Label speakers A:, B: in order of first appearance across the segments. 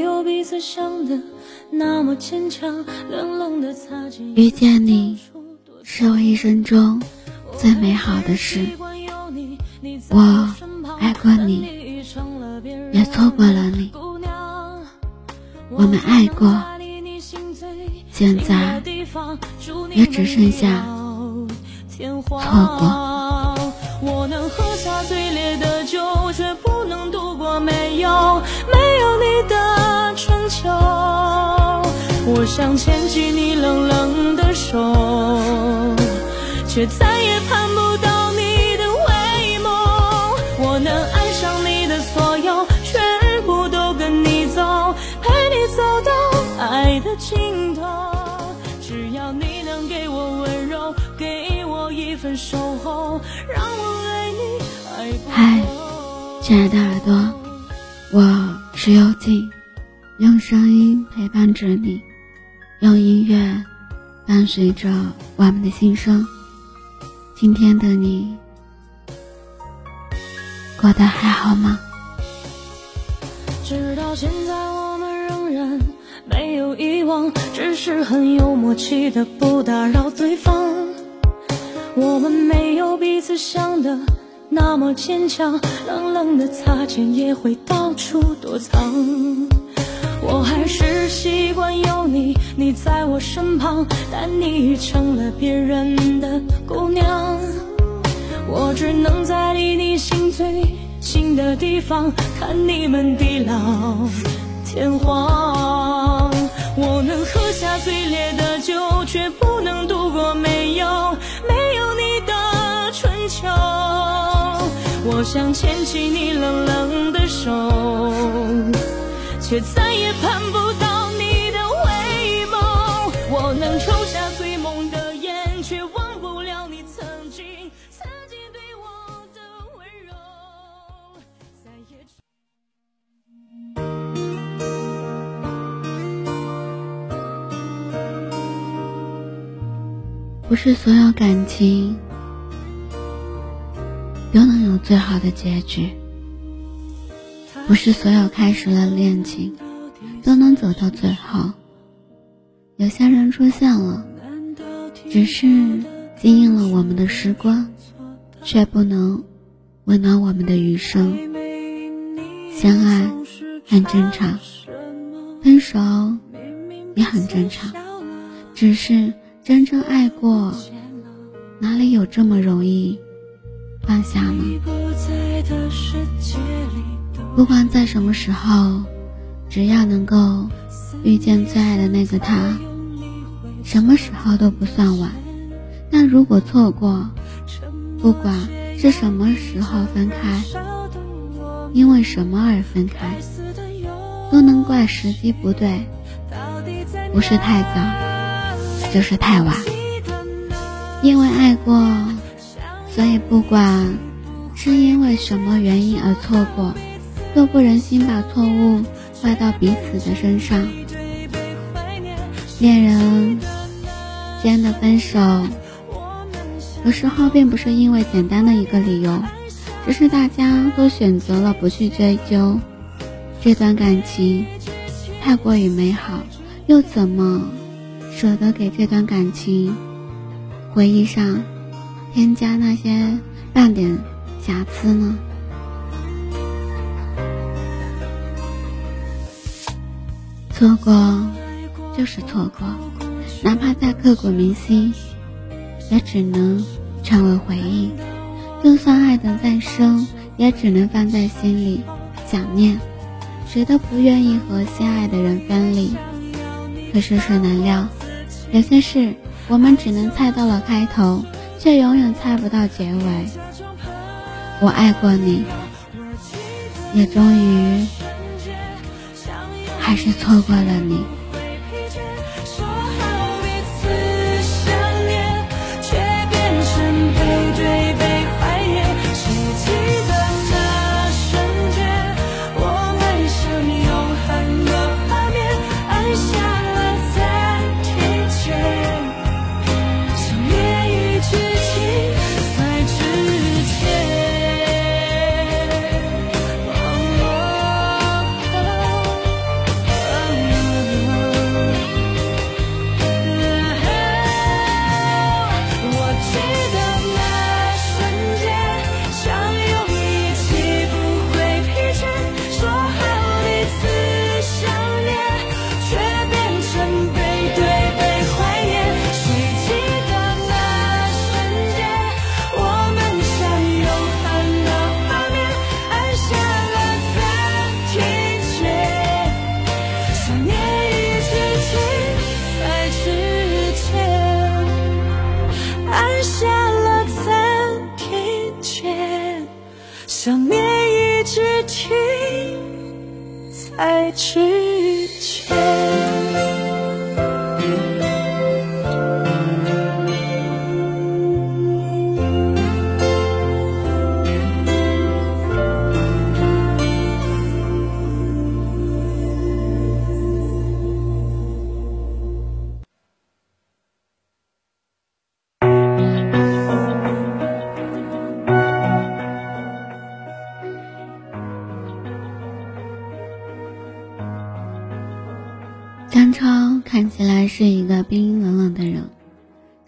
A: 有彼此想的那么坚强，冷冷的擦肩。
B: 遇见你，是我一生中最美好的事。我爱过你，也错过了你。我们爱过。现在也只剩下错过。
A: 我想牵起你冷冷的手，却再也盼不到你的回眸。我能爱上你的所有，全部都跟你走，陪你走到爱的尽头。只要你能给我温柔，给我一份守候，让我为你
B: 嗨，亲爱的耳朵，我是幽静，用声音陪伴着你，用音乐伴随着我们的心声。今天的你过得还好吗？
A: 直到现在，我们仍然没有遗忘，只是很有默契的不打扰对方。我们没有彼此想的那么坚强，冷冷的擦肩也会到处躲藏。我还是习惯有你，你在我身旁，但你已成了别人的姑娘。我只能在离你心最近的地方，看你们地老天荒。我能喝下最烈的酒，却不能度过没有没有你的春秋。我想牵起你冷冷，却再也盼不到你的回眸。我能抽下最梦的烟，却忘不了你曾经曾经对我的温柔。再也
B: 不是所有感情。都能有最好的结局，不是所有开始了恋情都能走到最后。有些人出现了，只是经营了我们的时光，却不能温暖我们的余生。相爱很正常，分手也很正常，只是真正爱过，哪里有这么容易？放下呢。不管在什么时候，只要能够遇见最爱的那个他，什么时候都不算晚。但如果错过，不管是什么时候分开，因为什么而分开，都能怪时机不对，不是太早，就是太晚。因为爱过。所以，不管是因为什么原因而错过，都不忍心把错误怪到彼此的身上。恋人间的分手，有时候并不是因为简单的一个理由，只是大家都选择了不去追究这段感情，太过于美好，又怎么舍得给这段感情回忆上？添加那些半点瑕疵呢？错过就是错过，哪怕再刻骨铭心，也只能成为回忆。就算爱的再深，也只能放在心里想念。谁都不愿意和心爱的人分离，可世事难料，有些事我们只能猜到了开头。却永远猜不到结尾。我爱过你，也终于还是错过了你。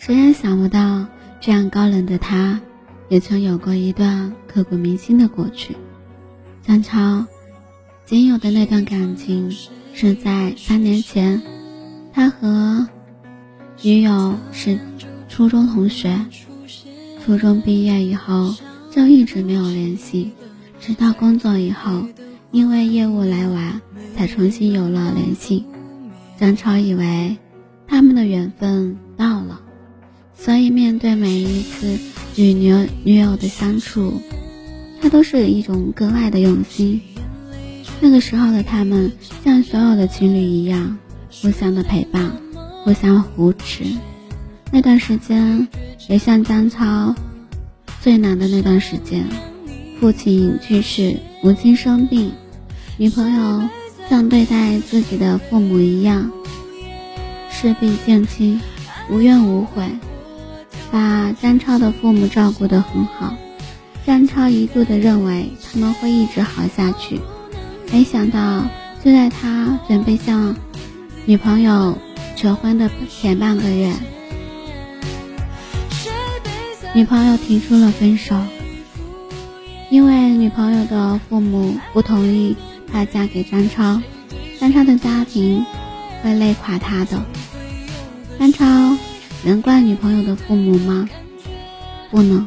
B: 谁也想不到，这样高冷的他，也曾有过一段刻骨铭心的过去。张超仅有的那段感情，是在三年前，他和女友是初中同学，初中毕业以后就一直没有联系，直到工作以后。因为业务来往，才重新有了联系。张超以为他们的缘分到了，面对每一次与女女友的相处，他都是一种格外的用心。那个时候的他们，像所有的情侣一样，互相的陪伴，互相扶持。那段时间，也像张超最难的那段时间，父亲去世，母亲生病。女朋友像对待自己的父母一样，事必见亲，无怨无悔，把张超的父母照顾得很好。张超一度的认为他们会一直好下去，没想到就在他准备向女朋友求婚的前半个月，女朋友提出了分手，因为女朋友的父母不同意。她嫁给张超，张超的家庭会累垮他的。张超能怪女朋友的父母吗？不能。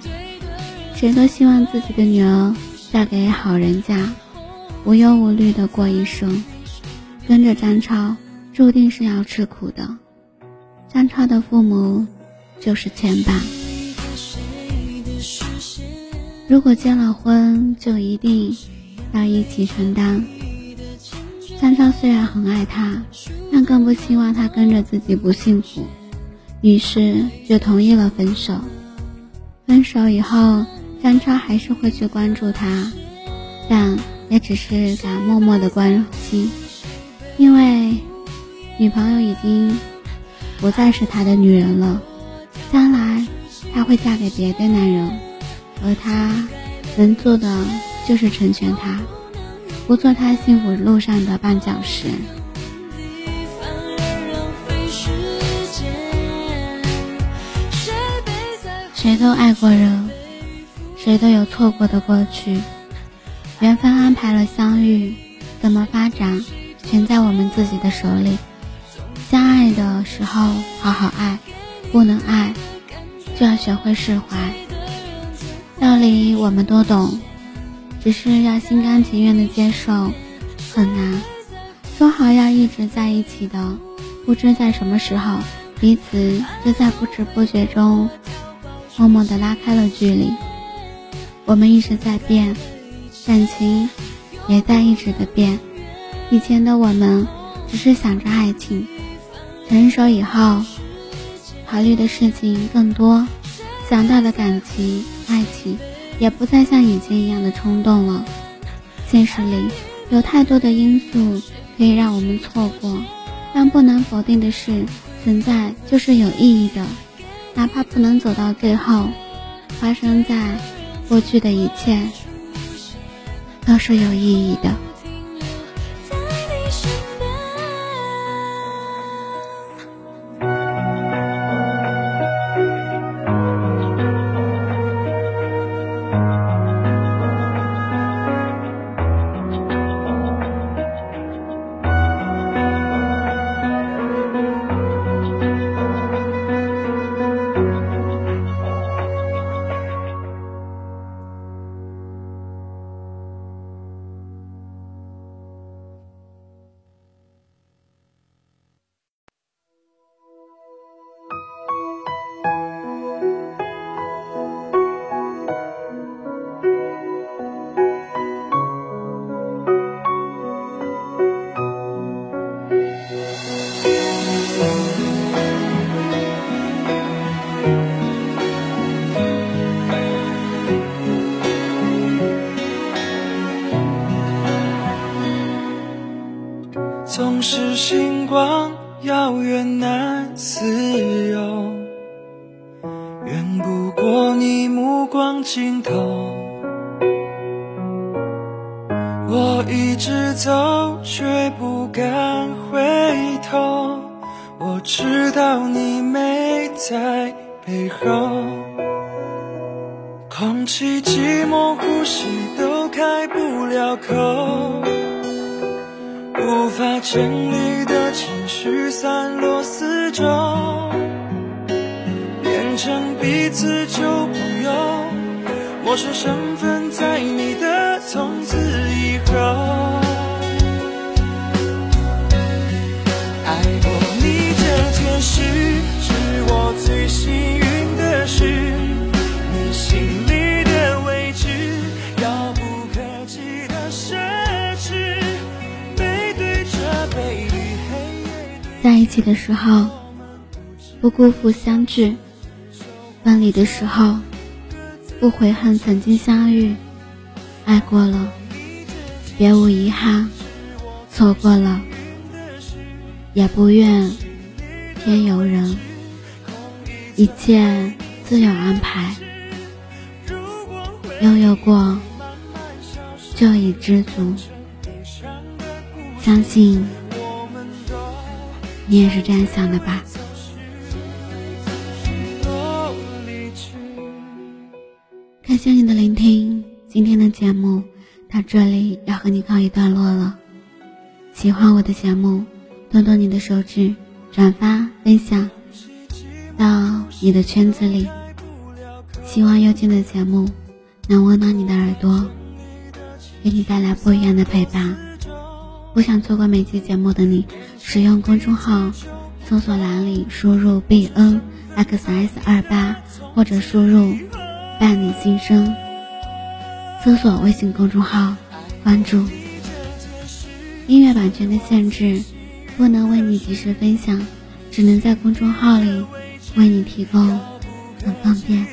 B: 谁都希望自己的女儿嫁给好人家，无忧无虑的过一生。跟着张超，注定是要吃苦的。张超的父母就是牵绊。如果结了婚，就一定要一起承担。张超虽然很爱她，但更不希望她跟着自己不幸福，于是就同意了分手。分手以后，张超还是会去关注她，但也只是敢默默的关心，因为女朋友已经不再是他的女人了，将来她会嫁给别的男人，而他能做的就是成全她。不做他幸福路上的绊脚石。谁都爱过人，谁都有错过的过去。缘分安排了相遇，怎么发展，全在我们自己的手里。相爱的时候好好爱，不能爱，就要学会释怀。道理我们都懂。只是要心甘情愿的接受，很难。说好要一直在一起的，不知在什么时候，彼此就在不知不觉中，默默的拉开了距离。我们一直在变，感情也在一直的变。以前的我们，只是想着爱情，成熟以后，考虑的事情更多，想到的感情、爱情。也不再像以前一样的冲动了。现实里有太多的因素可以让我们错过，但不能否定的是，存在就是有意义的。哪怕不能走到最后，发生在过去的一切都是有意义的。
C: 我一直走，却不敢回头。我知道你没在背后，空气寂寞，呼吸都开不了口，无法整理的情绪散落四周，变成彼此旧朋友，陌生身份在
B: 起的时候，不辜负相聚；分离的时候，不悔恨曾经相遇。爱过了，别无遗憾；错过了，也不愿天由人。一切自有安排，拥有过就已知足。相信。你也是这样想的吧？感谢你的聆听，今天的节目到这里要和你告一段落了。喜欢我的节目，动动你的手指，转发分享到你的圈子里。希望幽静的节目能温暖你的耳朵，给你带来不一样的陪伴。不想错过每期节目的你，使用公众号搜索栏里输入 b n x s 二八，或者输入伴你心声，搜索微信公众号关注。音乐版权的限制，不能为你及时分享，只能在公众号里为你提供，很方便。